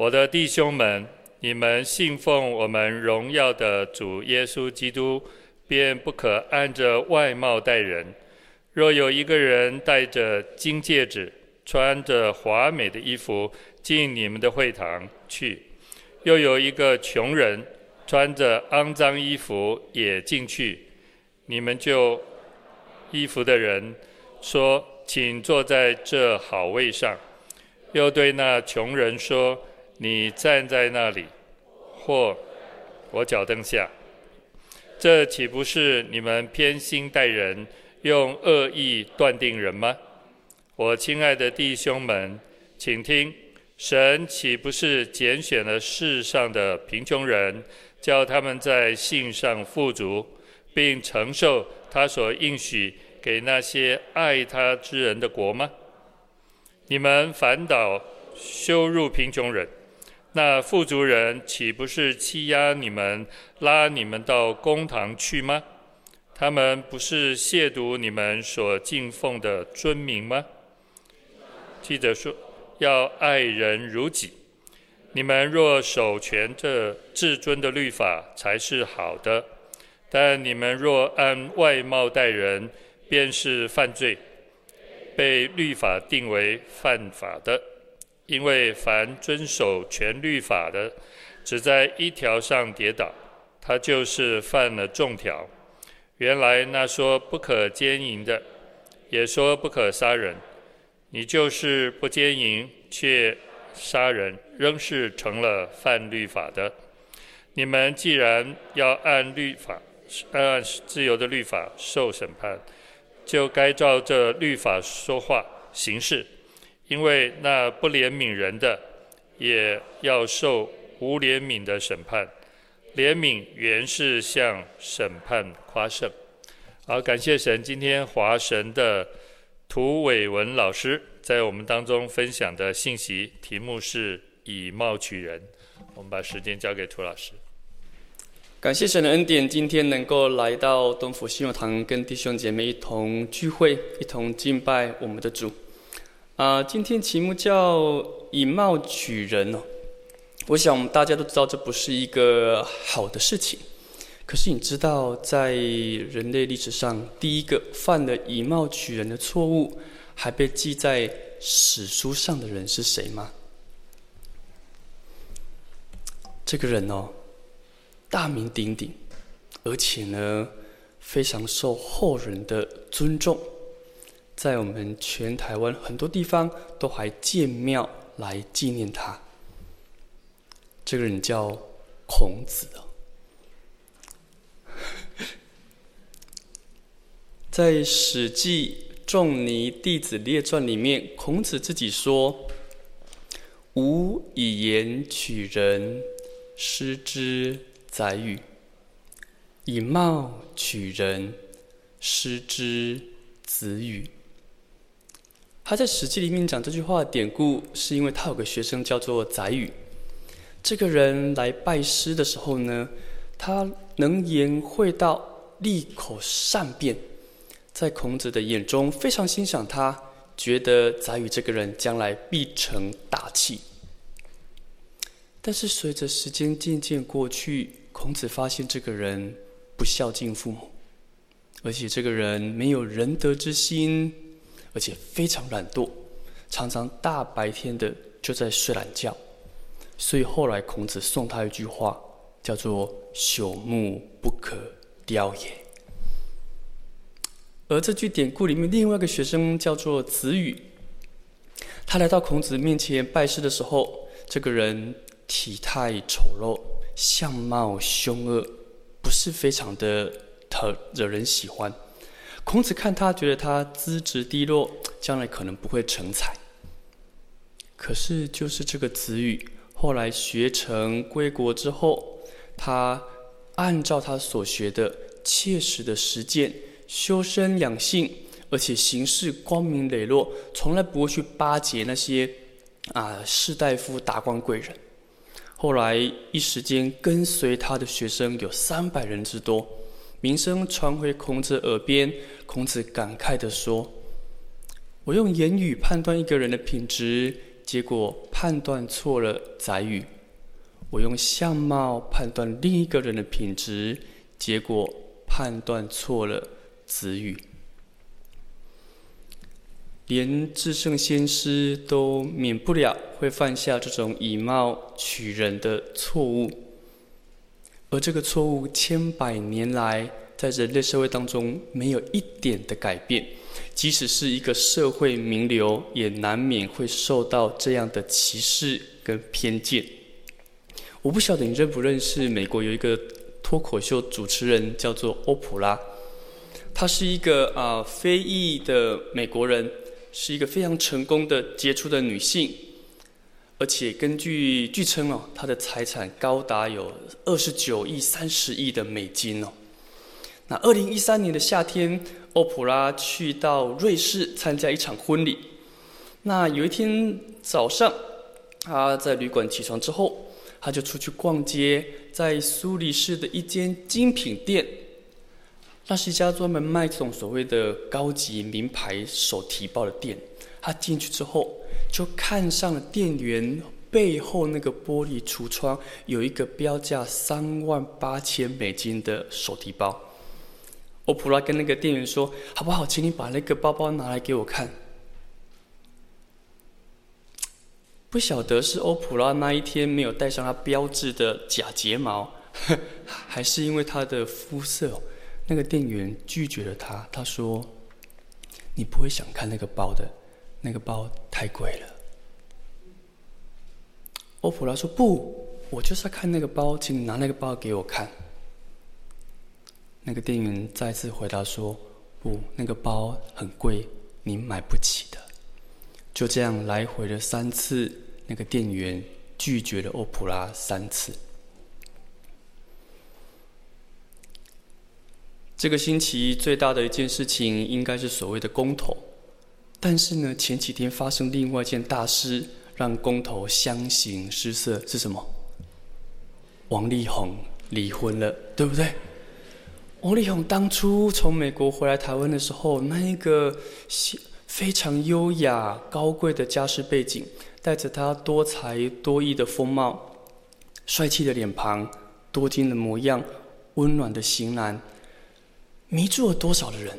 我的弟兄们，你们信奉我们荣耀的主耶稣基督，便不可按着外貌待人。若有一个人戴着金戒指，穿着华美的衣服进你们的会堂去，又有一个穷人穿着肮脏衣服也进去，你们就衣服的人说：“请坐在这好位上。”又对那穷人说：“你站在那里，或我脚凳下。”这岂不是你们偏心待人，用恶意断定人吗？我亲爱的弟兄们，请听：神岂不是拣选了世上的贫穷人，叫他们在信上富足，并承受他所应许给那些爱他之人的国吗？你们反倒羞辱贫穷人，那富足人岂不是欺压你们，拉你们到公堂去吗？他们不是亵渎你们所敬奉的尊名吗？记者说，要爱人如己。你们若守全这至尊的律法，才是好的；但你们若按外貌待人，便是犯罪，被律法定为犯法的。因为凡遵守全律法的，只在一条上跌倒，他就是犯了众条。原来那说不可奸淫的，也说不可杀人。你就是不奸淫，却杀人，仍是成了犯律法的。你们既然要按律法，按自由的律法受审判，就该照这律法说话行事。因为那不怜悯人的，也要受无怜悯的审判。怜悯原是向审判夸胜。好，感谢神，今天华神的。涂伟文老师在我们当中分享的信息题目是以貌取人。我们把时间交给涂老师。感谢神的恩典，今天能够来到东福信友堂，跟弟兄姐妹一同聚会，一同敬拜我们的主。啊、今天题目叫以貌取人哦。我想我们大家都知道，这不是一个好的事情。可是你知道，在人类历史上，第一个犯了以貌取人的错误，还被记在史书上的人是谁吗？这个人哦，大名鼎鼎，而且呢，非常受后人的尊重，在我们全台湾很多地方都还建庙来纪念他。这个人叫孔子哦。在《史记·仲尼弟子列传》里面，孔子自己说：“吾以言取人，失之宰予；以貌取人，失之子羽。”他在《史记》里面讲这句话的典故，是因为他有个学生叫做宰予。这个人来拜师的时候呢，他能言会道，利口善辩。在孔子的眼中，非常欣赏他，觉得宰予这个人将来必成大器。但是随着时间渐渐过去，孔子发现这个人不孝敬父母，而且这个人没有仁德之心，而且非常懒惰，常常大白天的就在睡懒觉。所以后来孔子送他一句话，叫做“朽木不可雕也”。而这句典故里面，另外一个学生叫做子羽。他来到孔子面前拜师的时候，这个人体态丑陋，相貌凶恶，不是非常的讨惹人喜欢。孔子看他，觉得他资质低落，将来可能不会成才。可是，就是这个子羽，后来学成归国之后，他按照他所学的，切实的实践。修身养性，而且行事光明磊落，从来不会去巴结那些啊士大夫、达官贵人。后来一时间跟随他的学生有三百人之多，名声传回孔子耳边。孔子感慨地说：“我用言语判断一个人的品质，结果判断错了宰予；我用相貌判断另一个人的品质，结果判断错了子语。连至圣先师都免不了会犯下这种以貌取人的错误，而这个错误千百年来在人类社会当中没有一点的改变，即使是一个社会名流，也难免会受到这样的歧视跟偏见。我不晓得你认不认识美国有一个脱口秀主持人叫做欧普拉，他是一个啊、非裔的美国人。是一个非常成功的杰出的女性，而且根据据称哦，他的财产高达有二十九亿三十亿的美金哦。那二零一三年的夏天，欧普拉去到瑞士参加一场婚礼。那有一天早上，他在旅馆起床之后，他就出去逛街，在苏黎世的一间精品店。那是一家专门卖这种所谓的高级名牌手提包的店。他进去之后，就看上了店员背后那个玻璃橱窗，有一个标价三万八千美金的手提包。欧普拉跟那个店员说：“好不好，请你把那个包包拿来给我看。”不晓得是欧普拉那一天没有戴上他标志的假睫毛，还是因为他的肤色。那个店员拒绝了他，他说：“你不会想看那个包的，那个包太贵了。”欧普拉说：“不，我就是要看那个包，请你拿那个包给我看。”那个店员再次回答说：“不，那个包很贵，你买不起的。”就这样来回了三次，那个店员拒绝了欧普拉三次。这个星期最大的一件事情应该是所谓的公投，但是呢，前几天发生另外一件大事，让公投相形失色，是什么？王力宏离婚了，对不对？王力宏当初从美国回来台湾的时候，那一个非常优雅、高贵的家世背景，带着他多才多艺的风貌、帅气的脸庞、多金的模样、温暖的型男。迷住了多少的人？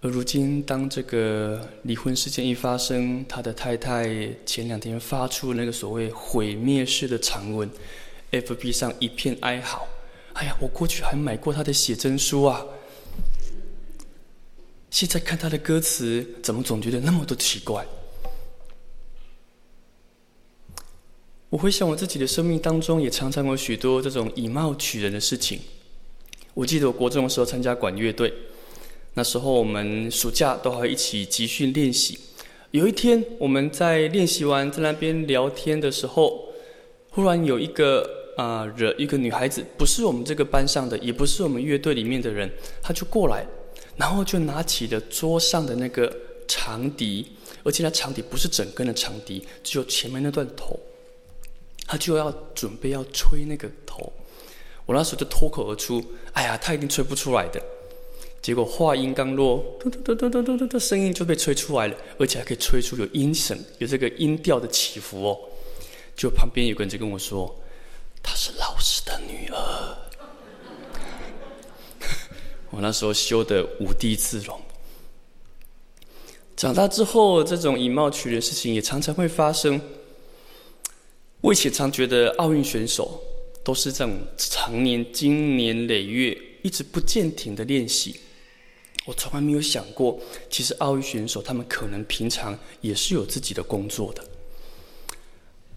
而如今，当这个离婚事件一发生，他的太太前两天发出那个所谓毁灭式的长文，FB 上一片哀嚎。哎呀，我过去还买过他的写真书啊，现在看他的歌词，怎么总觉得那么多奇怪？我回想我自己的生命当中，也常常有许多这种以貌取人的事情。我记得我国中的时候参加管乐队，那时候我们暑假都还一起集训练习。有一天我们在练习完在那边聊天的时候，忽然有一个啊惹，一个女孩子，不是我们这个班上的，也不是我们乐队里面的人，她就过来，然后就拿起了桌上的那个长笛，而且那长笛不是整根的长笛，只有前面那段头，她就要准备要吹那个头。我那时候就脱口而出：“哎呀，他一定吹不出来的。”结果话音刚落，嘟嘟嘟嘟嘟嘟嘟的声音就被吹出来了，而且还可以吹出有音声，有这个音调的起伏哦。就旁边有个人就跟我说：“她是老师的女儿。”我那时候羞得无地自容。长大之后，这种以貌取人事情也常常会发生。我以前常觉得奥运选手都是这种常年、经年累月一直不见停的练习，我从来没有想过，其实奥运选手他们可能平常也是有自己的工作的。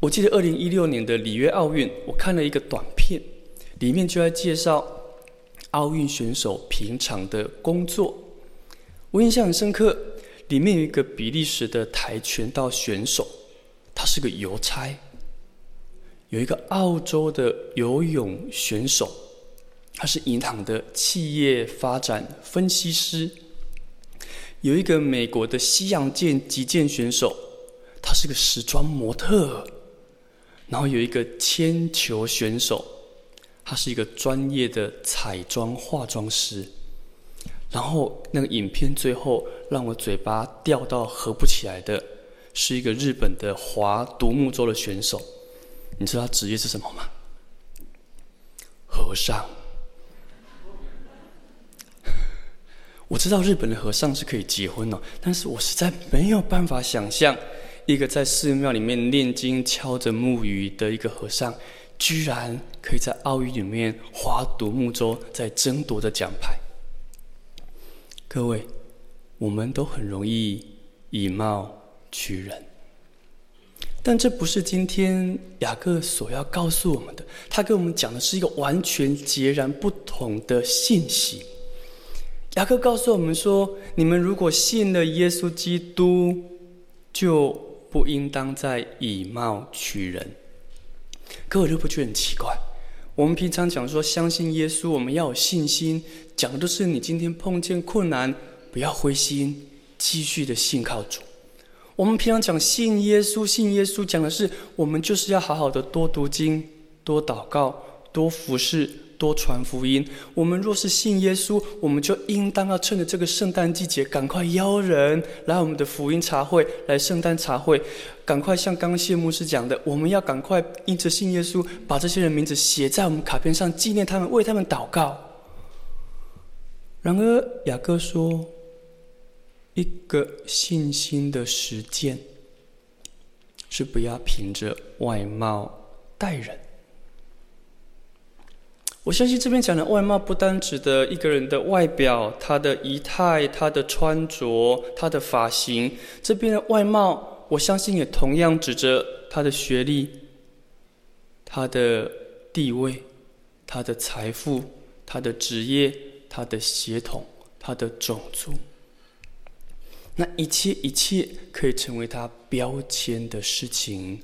我记得二零一六年的里约奥运，我看了一个短片，里面就在介绍奥运选手平常的工作。我印象很深刻，里面有一个比利时的跆拳道选手，他是个邮差。有一个澳洲的游泳选手，他是银行的企业发展分析师；有一个美国的西洋剑击剑选手，他是个时装模特；然后有一个铅球选手，他是一个专业的彩妆化妆师。然后那个影片最后让我嘴巴掉到合不起来的，是一个日本的划独木舟的选手。你知道他职业是什么吗？和尚。我知道日本的和尚是可以结婚的，但是我实在没有办法想象，一个在寺庙里面念经、敲着木鱼的一个和尚，居然可以在奥运里面划独木舟，在争夺着奖牌。各位，我们都很容易以貌取人，但这不是今天雅各所要告诉我们的。他跟我们讲的是一个完全截然不同的信息。雅各告诉我们说：“你们如果信了耶稣基督，就不应当再以貌取人。”可我就不觉得很奇怪？我们平常讲说相信耶稣，我们要有信心。讲的都是你今天碰见困难，不要灰心，继续的信靠主。我们平常讲信耶稣，信耶稣讲的是我们就是要好好的多读经、多祷告、多服侍、多传福音。我们若是信耶稣，我们就应当要趁着这个圣诞季节，赶快邀人来我们的福音茶会，来圣诞茶会。赶快像刚刚谢牧师讲的，我们要赶快因着信耶稣，把这些人名字写在我们卡片上，纪念他们，为他们祷告。然而，雅各说：“一个信心的实践，是不要凭着外貌待人。”我相信这边讲的外貌，不单指的一个人的外表、他的仪态、他的穿着、他的发型。这边的外貌，我相信也同样指着他的学历、他的地位、他的财富、他的职业。他的血统，他的种族，那一切一切可以成为他标签的事情。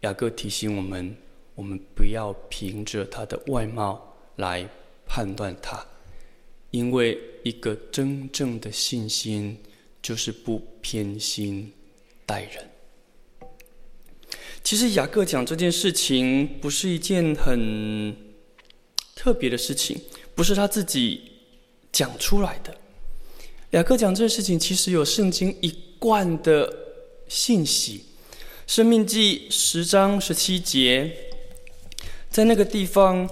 雅各提醒我们，我们不要凭着他的外貌来判断他，因为一个真正的信心就是不偏心待人。其实雅各讲这件事情不是一件很特别的事情，不是他自己。讲出来的，雅各讲这件事情，其实有圣经一贯的信息。生命记十章十七节，在那个地方，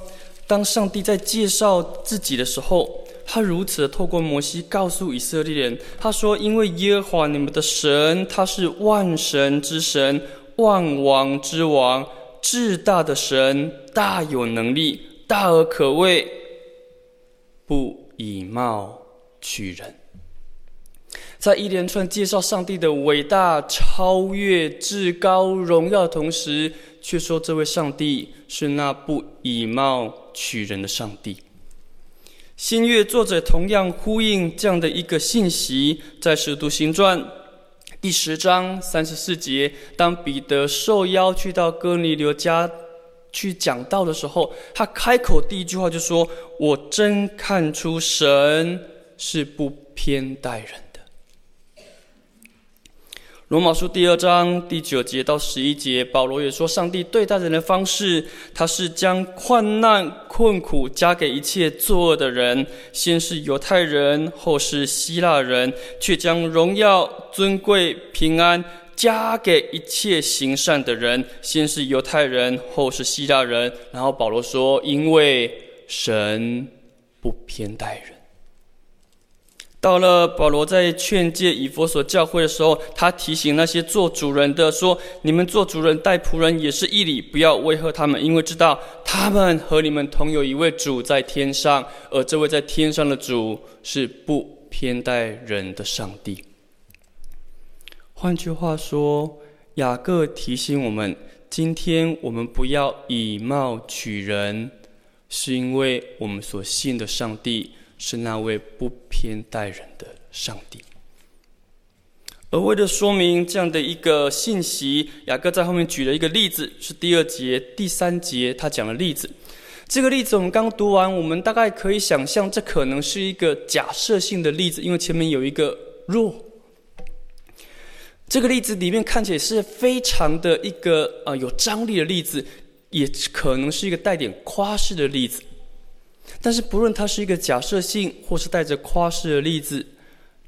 当上帝在介绍自己的时候，他如此透过摩西告诉以色列人，他说：“因为耶和华你们的神，他是万神之神，万王之王，至大的神，大有能力，大而可畏，不。”以貌取人，在一连串介绍上帝的伟大、超越、至高、荣耀的同时，却说这位上帝是那不以貌取人的上帝。新约作者同样呼应这样的一个信息，在《使徒行传》第十章三十四节，当彼得受邀去到哥尼流家。去讲道的时候，他开口第一句话就说：“我真看出神是不偏待人。”罗马书第二章第九节到十一节，保罗也说，上帝对待人的方式，他是将患难困苦加给一切作恶的人，先是犹太人，后是希腊人，却将荣耀、尊贵、平安。加给一切行善的人，先是犹太人，后是希腊人。然后保罗说：“因为神不偏待人。”到了保罗在劝诫以弗所教会的时候，他提醒那些做主人的说：“你们做主人待仆人也是义理，不要威吓他们，因为知道他们和你们同有一位主在天上，而这位在天上的主是不偏待人的上帝。”换句话说，雅各提醒我们：今天我们不要以貌取人，是因为我们所信的上帝是那位不偏待人的上帝。而为了说明这样的一个信息，雅各在后面举了一个例子，是第二节、第三节他讲的例子。这个例子我们刚读完，我们大概可以想象，这可能是一个假设性的例子，因为前面有一个若。这个例子里面看起来是非常的一个呃有张力的例子，也可能是一个带点夸饰的例子。但是不论它是一个假设性或是带着夸饰的例子，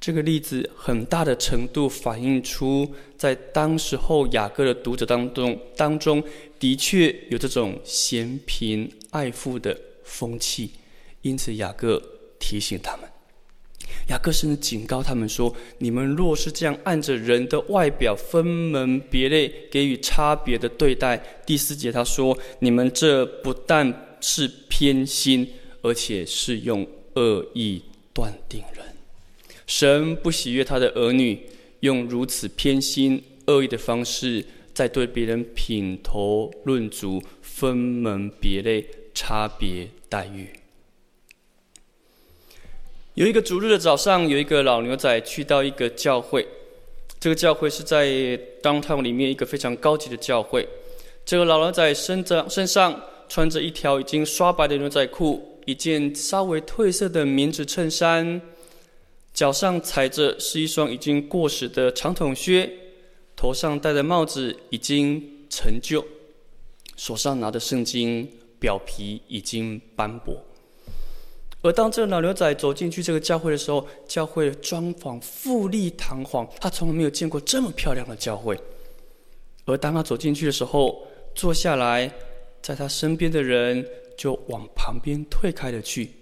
这个例子很大的程度反映出，在当时候雅各的读者当中，当中的确有这种嫌贫爱富的风气，因此雅各提醒他们，雅各甚至警告他们说：“你们若是这样按着人的外表分门别类，给予差别的对待。”第四节他说：“你们这不但是偏心，而且是用恶意断定人。”神不喜悦他的儿女用如此偏心、恶意的方式，在对别人品头论足、分门别类、差别待遇。有一个主日的早上，有一个老牛仔去到一个教会，这个教会是在 downtown 里面一个非常高级的教会。这个老牛仔身着身上穿着一条已经刷白的牛仔裤，一件稍微褪色的棉质衬衫。脚上踩着是一双已经过时的长筒靴，头上戴的帽子已经陈旧，手上拿的圣经表皮已经斑驳。而当这个老牛仔走进去这个教会的时候，教会装潢富丽堂皇，他从来没有见过这么漂亮的教会。而当他走进去的时候，坐下来，在他身边的人就往旁边退开了去，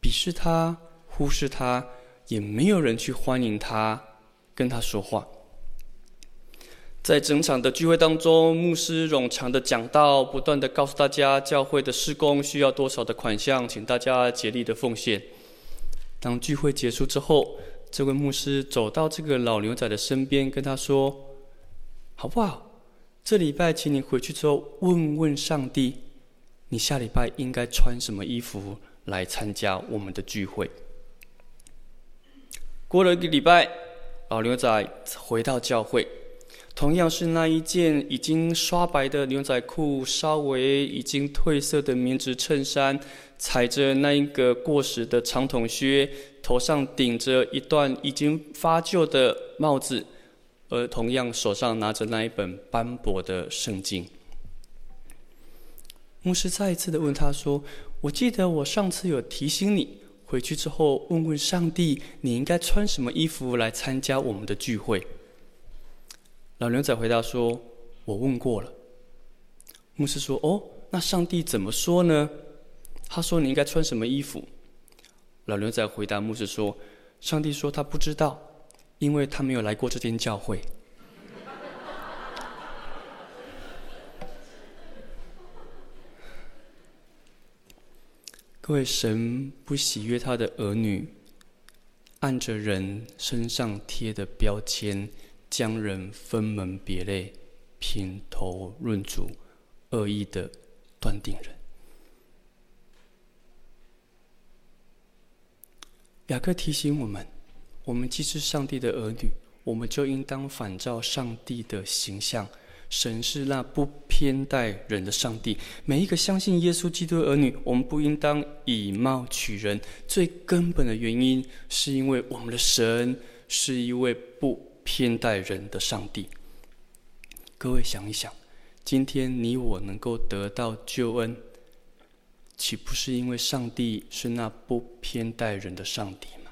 鄙视他。忽视他，也没有人去欢迎他，跟他说话。在整场的聚会当中，牧师冗长的讲道，不断的告诉大家教会的施工需要多少的款项，请大家竭力的奉献。当聚会结束之后，这位牧师走到这个老牛仔的身边，跟他说：“好不好？这礼拜请你回去之后问问上帝，你下礼拜应该穿什么衣服来参加我们的聚会。”过了一个礼拜，老牛仔回到教会，同样是那一件已经刷白的牛仔裤，稍微已经褪色的棉质衬衫，踩着那一个过时的长筒靴，头上顶着一段已经发旧的帽子，而同样手上拿着那一本斑驳的圣经。牧师再一次的问他说：“我记得我上次有提醒你。”回去之后，问问上帝，你应该穿什么衣服来参加我们的聚会？老牛仔回答说：“我问过了。”牧师说：“哦，那上帝怎么说呢？”他说：“你应该穿什么衣服？”老牛仔回答牧师说：“上帝说他不知道，因为他没有来过这间教会。”各位，神不喜悦他的儿女按着人身上贴的标签，将人分门别类、品头论足、恶意的断定人。雅各提醒我们：我们既是上帝的儿女，我们就应当反照上帝的形象。神是那不偏待人的上帝。每一个相信耶稣基督的儿女，我们不应当以貌取人。最根本的原因，是因为我们的神是一位不偏待人的上帝。各位想一想，今天你我能够得到救恩，岂不是因为上帝是那不偏待人的上帝吗？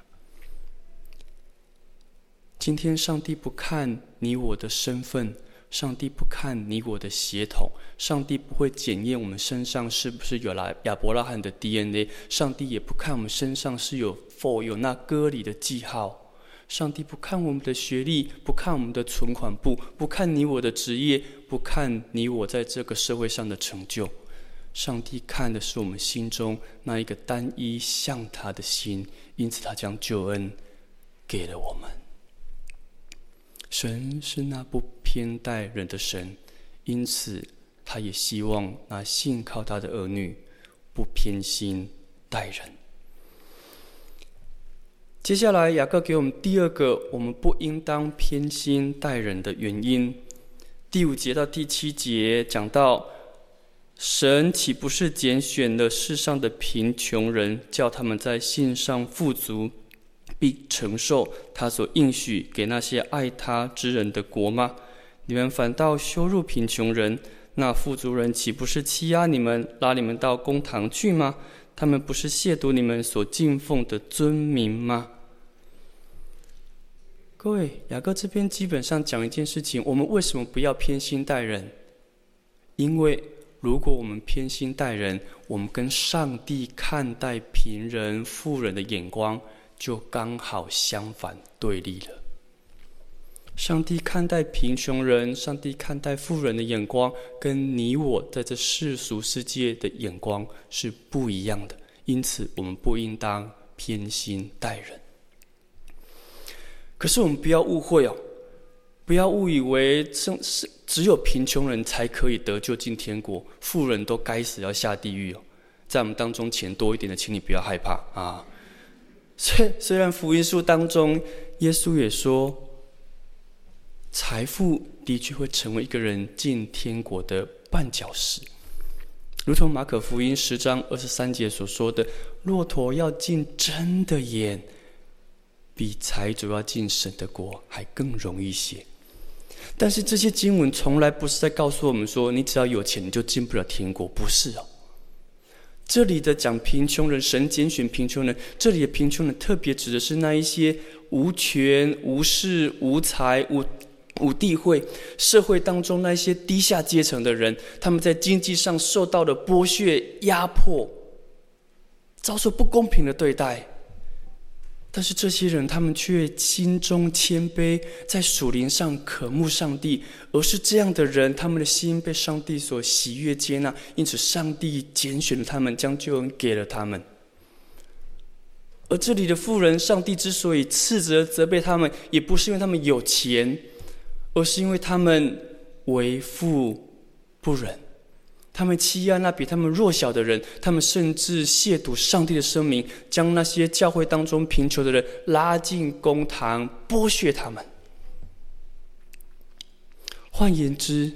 今天上帝不看你我的身份。上帝不看你我的血统，上帝不会检验我们身上是不是有来亚伯拉罕的 DNA，上帝也不看我们身上是有否有那割礼的记号，上帝不看我们的学历，不看我们的存款簿，不看你我的职业，不看你我在这个社会上的成就，上帝看的是我们心中那一个单一向他的心，因此他将救恩给了我们。神是那不偏待人的神，因此他也希望那信靠他的儿女不偏心待人。接下来，雅各给我们第二个我们不应当偏心待人的原因。第五节到第七节讲到，神岂不是拣选了世上的贫穷人，叫他们在信上富足？并承受他所应许给那些爱他之人的国吗？你们反倒羞辱贫穷人，那富足人岂不是欺压你们，拉你们到公堂去吗？他们不是亵渎你们所敬奉的尊名吗？各位，雅各这边基本上讲一件事情：我们为什么不要偏心待人？因为如果我们偏心待人，我们跟上帝看待贫人、富人的眼光就刚好相反对立了。上帝看待贫穷人，上帝看待富人的眼光，跟你我在这世俗世界的眼光是不一样的。因此，我们不应当偏心待人。可是，我们不要误会哦，不要误以为是是只有贫穷人才可以得救进天国，富人都该死要下地狱哦。在我们当中钱多一点的，请你不要害怕啊。虽虽然福音书当中，耶稣也说。财富的确会成为一个人进天国的绊脚石，如同马可福音十章二十三节所说的：“骆驼要进真的眼，比财主要进神的国还更容易些。”但是这些经文从来不是在告诉我们说，你只要有钱你就进不了天国，不是哦。这里的讲贫穷人，神拣选贫穷人，这里的贫穷人特别指的是那一些无权、无势、无财、无。五地会社会当中那些低下阶层的人，他们在经济上受到了剥削、压迫，遭受不公平的对待。但是这些人，他们却心中谦卑，在属灵上渴慕上帝，而是这样的人，他们的心被上帝所喜悦接纳，因此上帝拣选了他们，将救恩给了他们。而这里的富人，上帝之所以斥责、责备他们，也不是因为他们有钱。而是因为他们为富不仁，他们欺压那比他们弱小的人，他们甚至亵渎上帝的声明，将那些教会当中贫穷的人拉进公堂，剥削他们。换言之，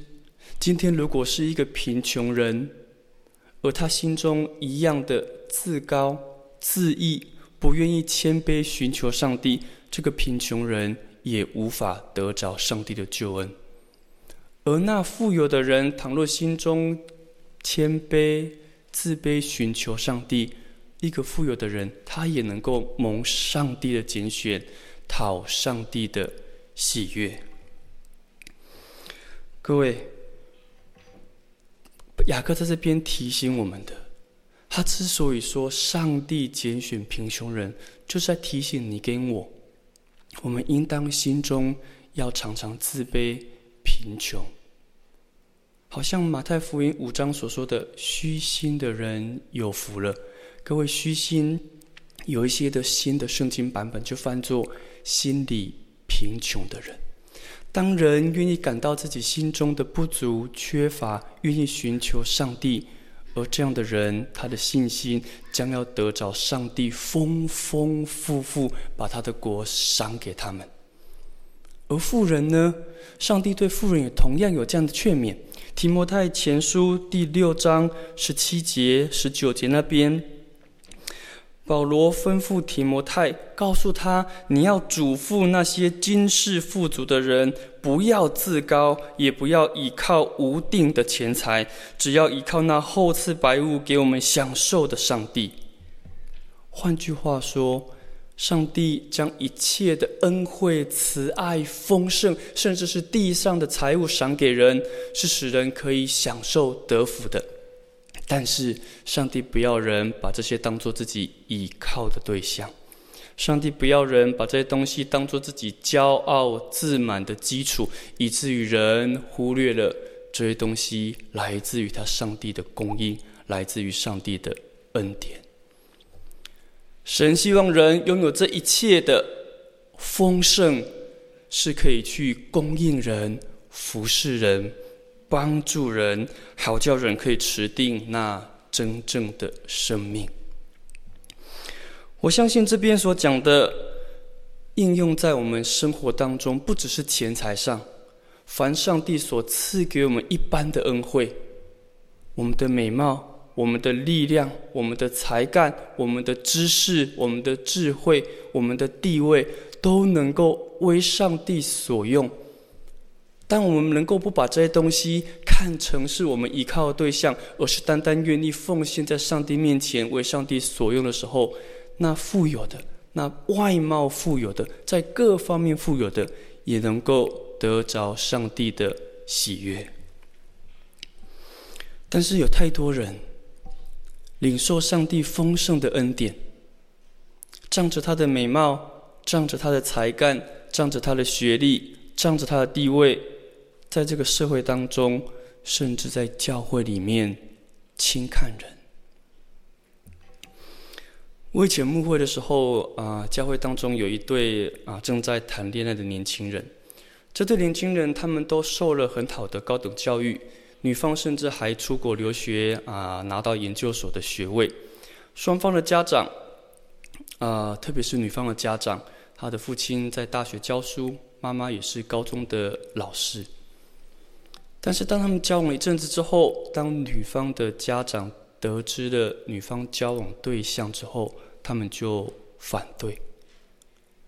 今天如果是一个贫穷人，而他心中一样的自高自义，不愿意谦卑寻求上帝，这个贫穷人。也无法得着上帝的救恩，而那富有的人，倘若心中谦卑、自卑，寻求上帝，一个富有的人，他也能够蒙上帝的拣选，讨上帝的喜悦。各位，雅各在这边提醒我们的，他之所以说上帝拣选贫穷人，就是在提醒你跟我。我们应当心中要常常自卑、贫穷，好像马太福音五章所说的“虚心的人有福了”。各位，虚心有一些的新的圣经版本就翻作“心里贫穷的人”。当人愿意感到自己心中的不足、缺乏，愿意寻求上帝。而这样的人，他的信心将要得着上帝丰丰富富把他的国赏给他们。而富人呢？上帝对富人也同样有这样的劝勉。提摩太前书第六章十七节、十九节那边。保罗吩咐提摩太，告诉他：你要嘱咐那些今世富足的人，不要自高，也不要倚靠无定的钱财，只要依靠那厚赐百物给我们享受的上帝。换句话说，上帝将一切的恩惠、慈爱、丰盛，甚至是地上的财物赏给人，是使人可以享受得福的。但是，上帝不要人把这些当做自己倚靠的对象，上帝不要人把这些东西当做自己骄傲自满的基础，以至于人忽略了这些东西来自于他上帝的供应，来自于上帝的恩典。神希望人拥有这一切的丰盛，是可以去供应人、服侍人。帮助人，好叫人可以持定那真正的生命。我相信这边所讲的应用在我们生活当中，不只是钱财上，凡上帝所赐给我们一般的恩惠，我们的美貌、我们的力量、我们的才干、我们的知识、我们的智慧、我们的地位，都能够为上帝所用。当我们能够不把这些东西看成是我们依靠的对象，而是单单愿意奉献在上帝面前为上帝所用的时候，那富有的那外貌富有的，在各方面富有的，也能够得着上帝的喜悦。但是有太多人领受上帝丰盛的恩典，仗着他的美貌，仗着他的才干，仗着他的学历，仗着他的地位，在这个社会当中，甚至在教会里面轻看人。我以前牧会的时候啊，教会当中有一对啊正在谈恋爱的年轻人。这对年轻人他们都受了很好的高等教育，女方甚至还出国留学啊，拿到研究所的学位。双方的家长啊，特别是女方的家长，她的父亲在大学教书，妈妈也是高中的老师。但是当他们交往一阵子之后，当女方的家长得知了女方交往对象之后，他们就反对，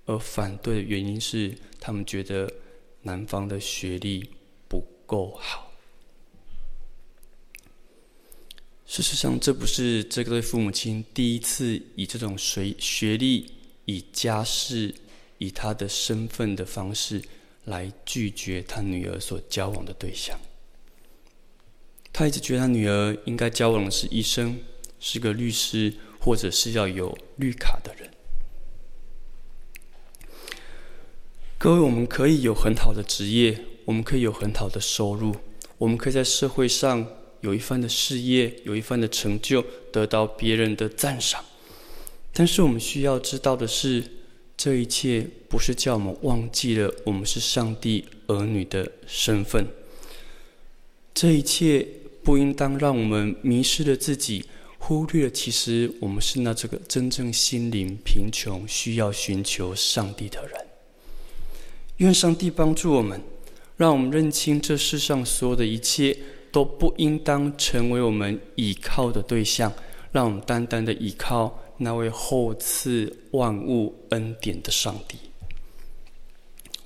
而反对的原因是他们觉得男方的学历不够好。事实上，这不是这对父母亲第一次以这种学学历、以家世、以他的身份的方式来拒绝他女儿所交往的对象。他一直觉得他女儿应该交往的是医生，是个律师，或者是要有绿卡的人。各位，我们可以有很好的职业，我们可以有很好的收入，我们可以在社会上有一番的事业，有一番的成就，得到别人的赞赏。但是我们需要知道的是，这一切不是叫我们忘记了我们是上帝儿女的身份。这一切。不应当让我们迷失了自己，忽略了其实我们是那这个真正心灵贫穷、需要寻求上帝的人。愿上帝帮助我们，让我们认清这世上所有的一切都不应当成为我们倚靠的对象，让我们单单的倚靠那位厚赐万物恩典的上帝。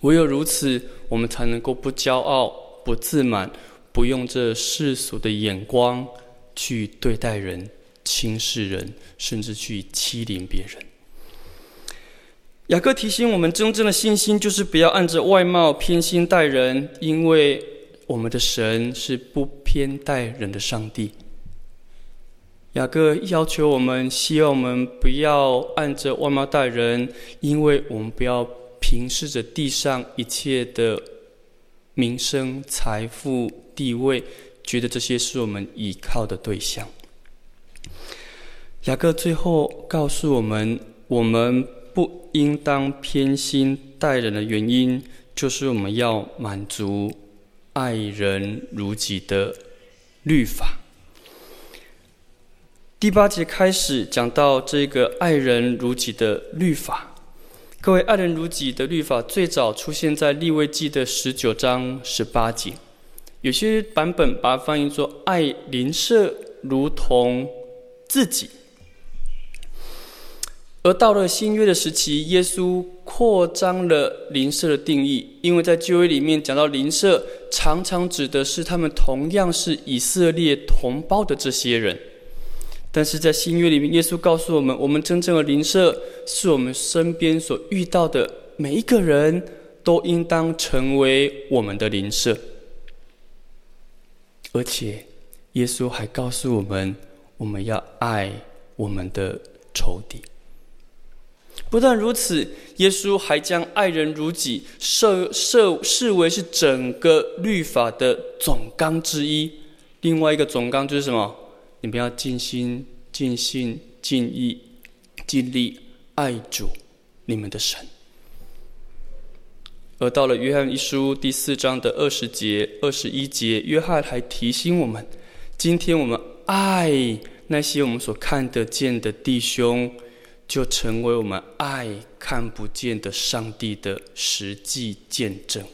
唯有如此，我们才能够不骄傲、不自满。不用这世俗的眼光去对待人、轻视人，甚至去欺凌别人。雅各提醒我们，真正的信心就是不要按着外貌偏心待人，因为我们的神是不偏待人的上帝。雅各要求我们，希望我们不要按着外貌待人，因为我们不要凭视着地上一切的名声、财富。地位，觉得这些是我们依靠的对象。雅各最后告诉我们，我们不应当偏心待人的原因，就是我们要满足爱人如己的律法。第八节开始讲到这个爱人如己的律法。各位，爱人如己的律法最早出现在利未记的十九章十八节。有些版本把它翻译作“爱邻舍如同自己”，而到了新约的时期，耶稣扩张了邻舍的定义，因为在旧约里面讲到邻舍，常常指的是他们同样是以色列同胞的这些人，但是在新约里面，耶稣告诉我们，我们真正的邻舍是我们身边所遇到的每一个人都应当成为我们的邻舍。而且，耶稣还告诉我们，我们要爱我们的仇敌。不但如此，耶稣还将爱人如己设设视为是整个律法的总纲之一。另外一个总纲就是什么？你们要尽心、尽心、尽意、尽力爱主，你们的神。而到了约翰一书第四章的二十节、二十一节，约翰还提醒我们：今天我们爱那些我们所看得见的弟兄，就成为我们爱看不见的上帝的实际见证。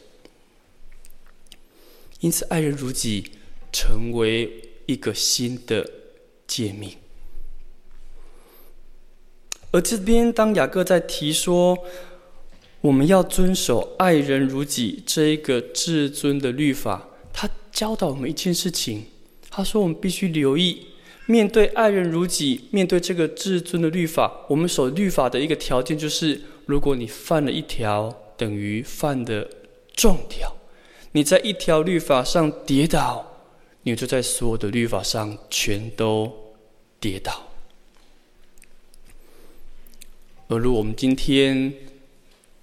因此，爱人如己成为一个新的诫命。而这边，当雅各在提说，我们要遵守爱人如己这一个至尊的律法。他教导我们一件事情，他说我们必须留意，面对爱人如己，面对这个至尊的律法，我们守律法的一个条件就是：如果你犯了一条，等于犯的重条；你在一条律法上跌倒，你就在所有的律法上全都跌倒。而如我们今天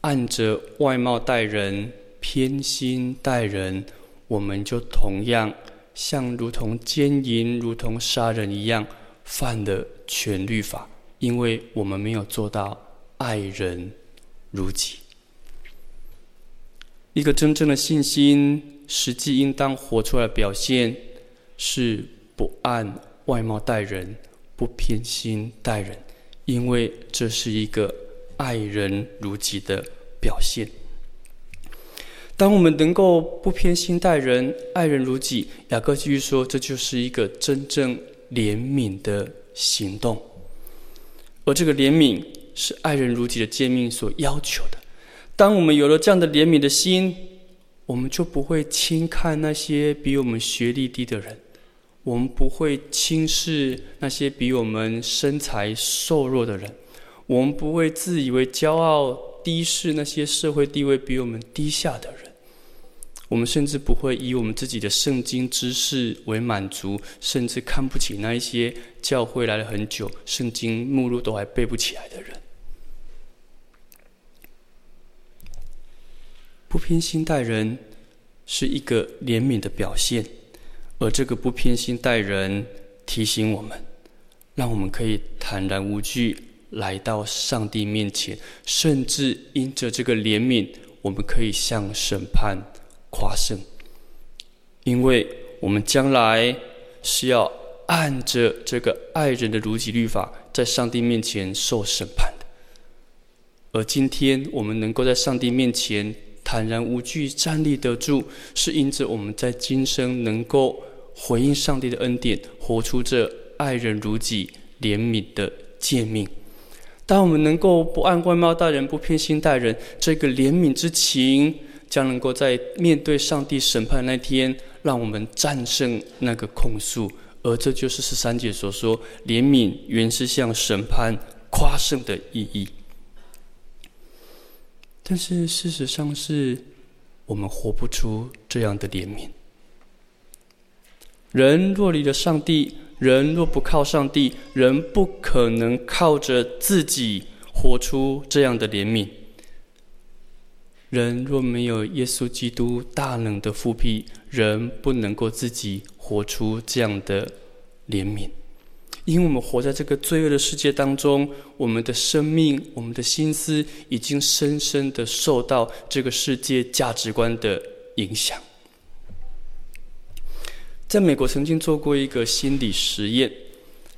按着外貌待人，偏心待人，我们就同样。像如同奸淫、如同杀人一样，犯了全律法，因为我们没有做到爱人如己。一个真正的信心，实际应当活出来的表现，是不按外貌待人，不偏心待人，因为这是一个爱人如己的表现。当我们能够不偏心待人，爱人如己，雅各继续说，这就是一个真正怜悯的行动。而这个怜悯是爱人如己的诫命所要求的。当我们有了这样的怜悯的心，我们就不会轻看那些比我们学历低的人，我们不会轻视那些比我们身材瘦弱的人，我们不会自以为骄傲，低视那些社会地位比我们低下的人。我们甚至不会以我们自己的圣经知识为满足，甚至看不起那一些教会来了很久、圣经目录都还背不起来的人。不偏心待人是一个怜悯的表现，而这个不偏心待人提醒我们，让我们可以坦然无惧来到上帝面前，甚至因着这个怜悯，我们可以向审判。夸胜，因为我们将来是要按着这个爱人的如己律法，在上帝面前受审判的。而今天我们能够在上帝面前坦然无惧站立得住，是因着我们在今生能够回应上帝的恩典，活出这爱人如己、怜悯的诫命。当我们能够不按外貌待人，不偏心待人，这个怜悯之情。将能够在面对上帝审判那天，让我们战胜那个控诉，而这就是十三节所说，怜悯原是向审判夸胜的意义。但是事实上是，我们活不出这样的怜悯。人若离了上帝，人若不靠上帝，人不可能靠着自己活出这样的怜悯。人若没有耶稣基督大能的复辟，人不能够自己活出这样的怜悯，因为我们活在这个罪恶的世界当中，我们的生命、我们的心思已经深深的受到这个世界价值观的影响。在美国曾经做过一个心理实验，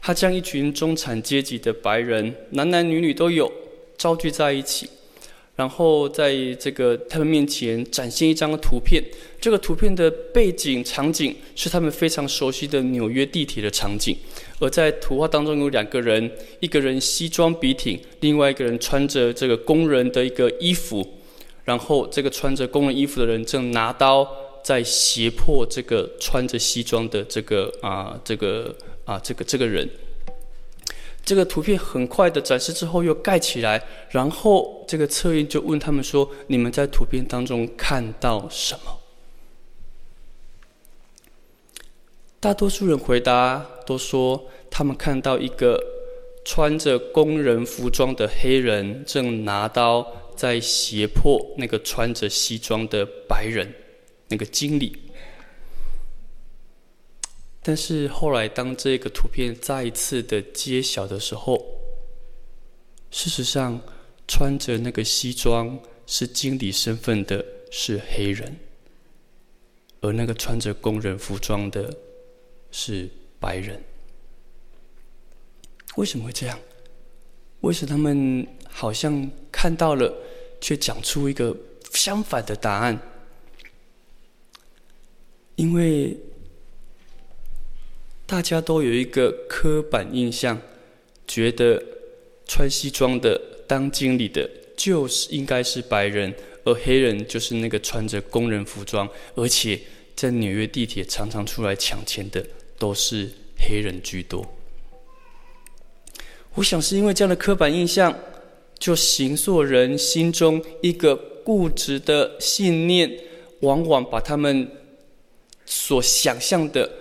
他将一群中产阶级的白人，男男女女都有，召集在一起。然后在这个他们面前展现一张图片，这个图片的背景场景是他们非常熟悉的纽约地铁的场景，而在图画当中有两个人，一个人西装笔挺，另外一个人穿着这个工人的一个衣服，然后这个穿着工人衣服的人正拿刀在胁迫这个穿着西装的这个啊这个啊这个这个人。这个图片很快的展示之后又盖起来，然后这个测验就问他们说：“你们在图片当中看到什么？”大多数人回答都说他们看到一个穿着工人服装的黑人正拿刀在胁迫那个穿着西装的白人，那个经理。但是后来，当这个图片再一次的揭晓的时候，事实上，穿着那个西装是经理身份的是黑人，而那个穿着工人服装的是白人。为什么会这样？为什么他们好像看到了，却讲出一个相反的答案？因为。大家都有一个刻板印象，觉得穿西装的当经理的，就是应该是白人，而黑人就是那个穿着工人服装，而且在纽约地铁常常出来抢钱的都是黑人居多。我想是因为这样的刻板印象，就形塑人心中一个固执的信念，往往把他们所想象的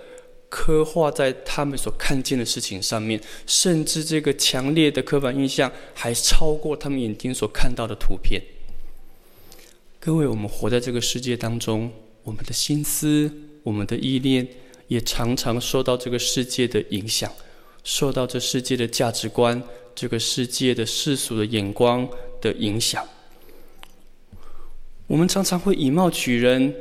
刻画在他们所看见的事情上面，甚至这个强烈的刻板印象还超过他们眼睛所看到的图片。各位，我们活在这个世界当中，我们的心思、我们的意念，也常常受到这个世界的影响。受到这世界的价值观、这个世界的世俗的眼光的影响，我们常常会以貌取人。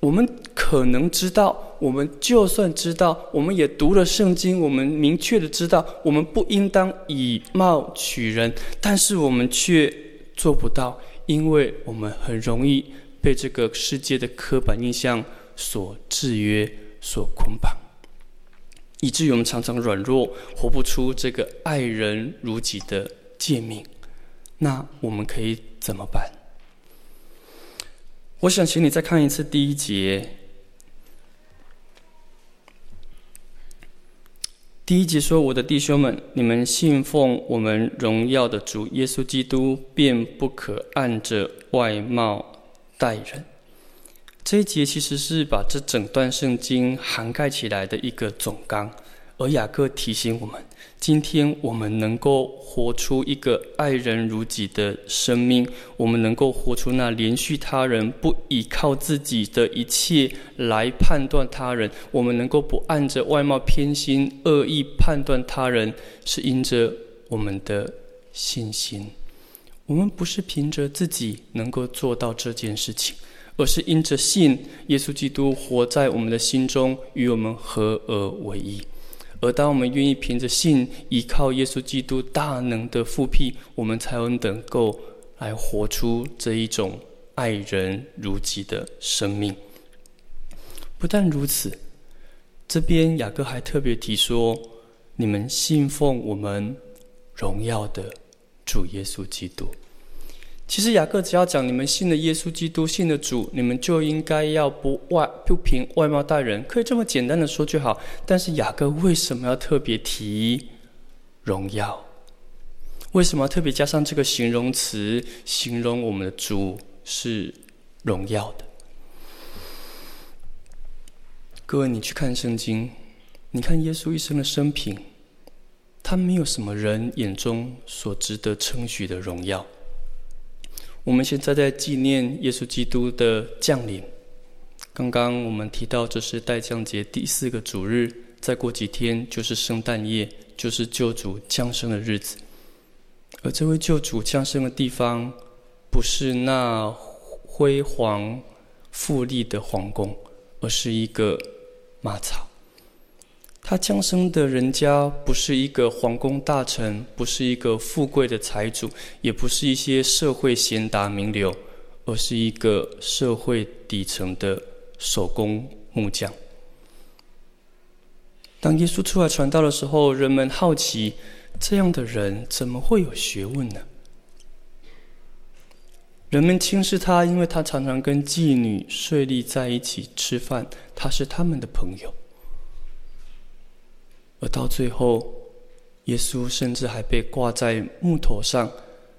我们可能知道，我们就算知道，我们也读了圣经，我们明确的知道，我们不应当以貌取人，但是我们却做不到，因为我们很容易被这个世界的刻板印象所制约、所捆绑。以至于我们常常软弱，活不出这个爱人如己的诫命。那我们可以怎么办？我想请你再看一次第一节。第一节说：“我的弟兄们，你们信奉我们荣耀的主耶稣基督，便不可按着外貌待人。”这一节其实是把这整段圣经涵盖起来的一个总纲，而雅各提醒我们：今天我们能够活出一个爱人如己的生命，我们能够活出那怜恤他人、不依靠自己的一切来判断他人，我们能够不按着外貌偏心、恶意判断他人，是因着我们的信心。我们不是凭着自己能够做到这件事情。而是因着信耶稣基督活在我们的心中，与我们合而为一。而当我们愿意凭着信依靠耶稣基督大能的复辟，我们才能够来活出这一种爱人如己的生命。不但如此，这边雅各还特别提说：你们信奉我们荣耀的主耶稣基督。其实雅各只要讲你们信的耶稣基督，信的主，你们就应该要不外不凭外貌待人，可以这么简单的说就好。但是雅各为什么要特别提荣耀？为什么要特别加上这个形容词，形容我们的主是荣耀的？各位，你去看圣经，你看耶稣一生的生平，他没有什么人眼中所值得称许的荣耀。我们现在在纪念耶稣基督的降临。刚刚我们提到，这是待降节第四个主日，再过几天就是圣诞夜，就是救主降生的日子。而这位救主降生的地方，不是那辉煌富丽的皇宫，而是一个马槽。他降生的人家不是一个皇宫大臣，不是一个富贵的财主，也不是一些社会贤达名流，而是一个社会底层的手工木匠。当耶稣出来传道的时候，人们好奇，这样的人怎么会有学问呢？人们轻视他，因为他常常跟妓女税吏在一起吃饭，他是他们的朋友。而到最后，耶稣甚至还被挂在木头上，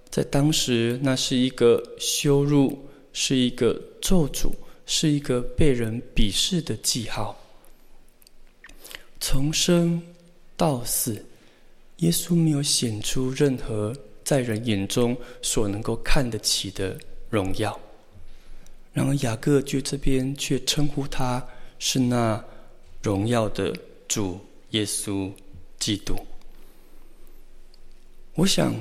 在当时那是一个羞辱，是一个咒诅，是一个被人鄙视的记号。从生到死，耶稣没有显出任何在人眼中所能够看得起的荣耀。然而雅各就这边却称呼他是那荣耀的主。耶稣基督，我想，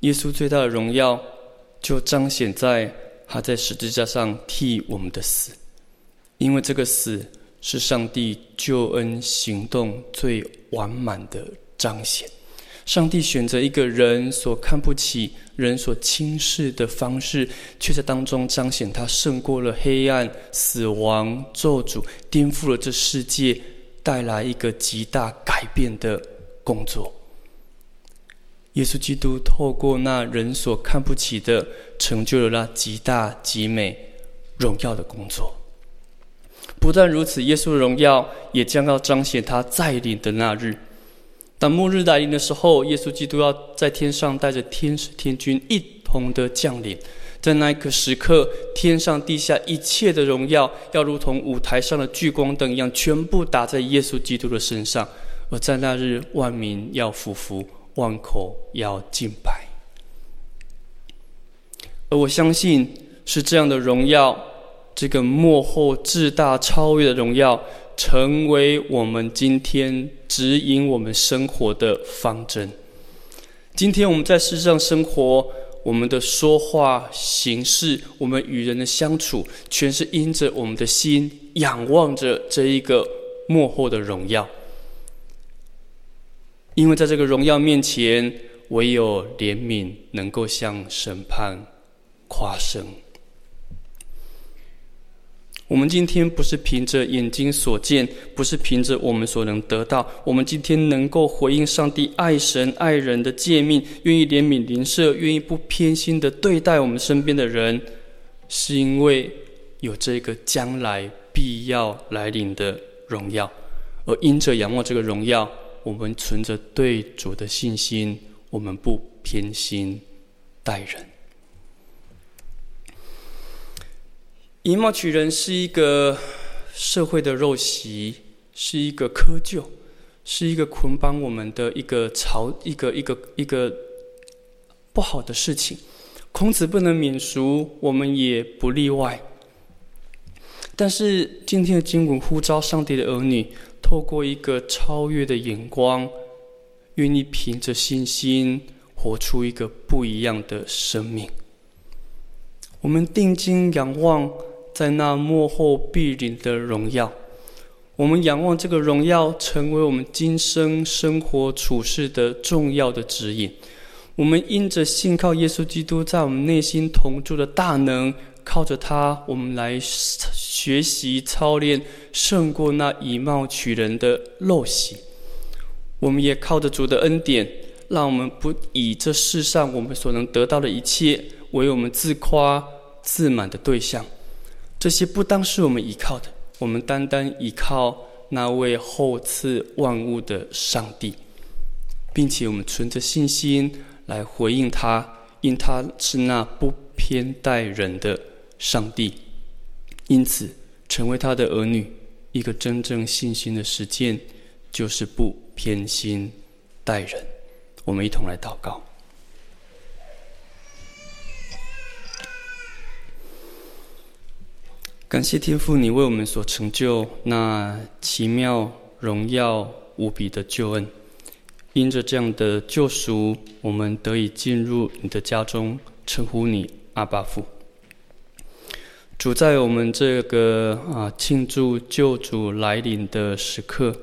耶稣最大的荣耀就彰显在他在十字架上替我们的死，因为这个死是上帝救恩行动最完满的彰显。上帝选择一个人所看不起、人所轻视的方式，却在当中彰显他胜过了黑暗、死亡、咒诅，颠覆了这世界。带来一个极大改变的工作。耶稣基督透过那人所看不起的，成就了那极大极美荣耀的工作。不但如此，耶稣的荣耀也将要彰显他再临的那日。当末日来临的时候，耶稣基督要在天上带着天使天军一同的降临。在那一个时刻，天上地下一切的荣耀，要如同舞台上的聚光灯一样，全部打在耶稣基督的身上。而在那日，万民要俯伏，万口要敬拜。而我相信，是这样的荣耀，这个幕后至大超越的荣耀，成为我们今天指引我们生活的方针。今天我们在世上生活，我们的说话、行事，我们与人的相处，全是因着我们的心仰望着这一个幕后的荣耀。因为在这个荣耀面前，唯有怜悯能够向审判夸胜。我们今天不是凭着眼睛所见，不是凭着我们所能得到。我们今天能够回应上帝爱神爱人的诫命，愿意怜悯邻舍，愿意不偏心的对待我们身边的人，是因为有这个将来必要来临的荣耀。而因着仰望这个荣耀，我们存着对主的信心，我们不偏心待人。以貌取人是一个社会的陋习，是一个窠臼，是一个捆绑我们的一个潮，一个一个一个不好的事情。孔子不能免俗，我们也不例外。但是今天的经文呼召上帝的儿女，透过一个超越的眼光，愿意凭着信心活出一个不一样的生命。我们定睛仰望。在那幕后必临的荣耀，我们仰望这个荣耀，成为我们今生生活处事的重要的指引。我们因着信靠耶稣基督在我们内心同住的大能，靠着他，我们来学习操练，胜过那以貌取人的陋习。我们也靠着主的恩典，让我们不以这世上我们所能得到的一切为我们自夸自满的对象。这些不当是我们依靠的，我们单单依靠那位厚赐万物的上帝，并且我们存着信心来回应他，因他是那不偏待人的上帝。因此，成为他的儿女，一个真正信心的实践，就是不偏心待人。我们一同来祷告。感谢天父，你为我们所成就那奇妙、荣耀、无比的救恩。因着这样的救赎，我们得以进入你的家中，称呼你阿爸父。主在我们这个啊庆祝救主来临的时刻，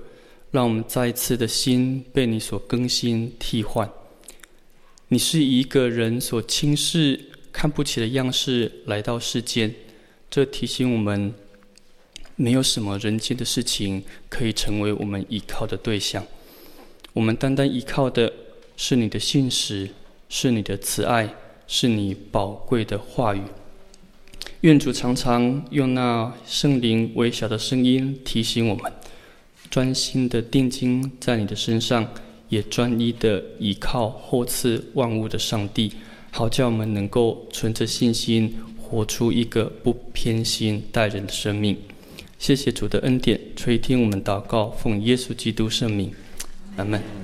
让我们再一次的心被你所更新替换。你是以一个人所轻视、看不起的样式来到世间。这提醒我们，没有什么人间的事情可以成为我们依靠的对象。我们单单依靠的是你的信实，是你的慈爱，是你宝贵的话语。愿主常常用那圣灵微小的声音提醒我们，专心的定睛在你的身上，也专一的依靠后赐万物的上帝，好叫我们能够存着信心。活出一个不偏心待人的生命。谢谢主的恩典，垂听我们祷告，奉耶稣基督圣名，阿门。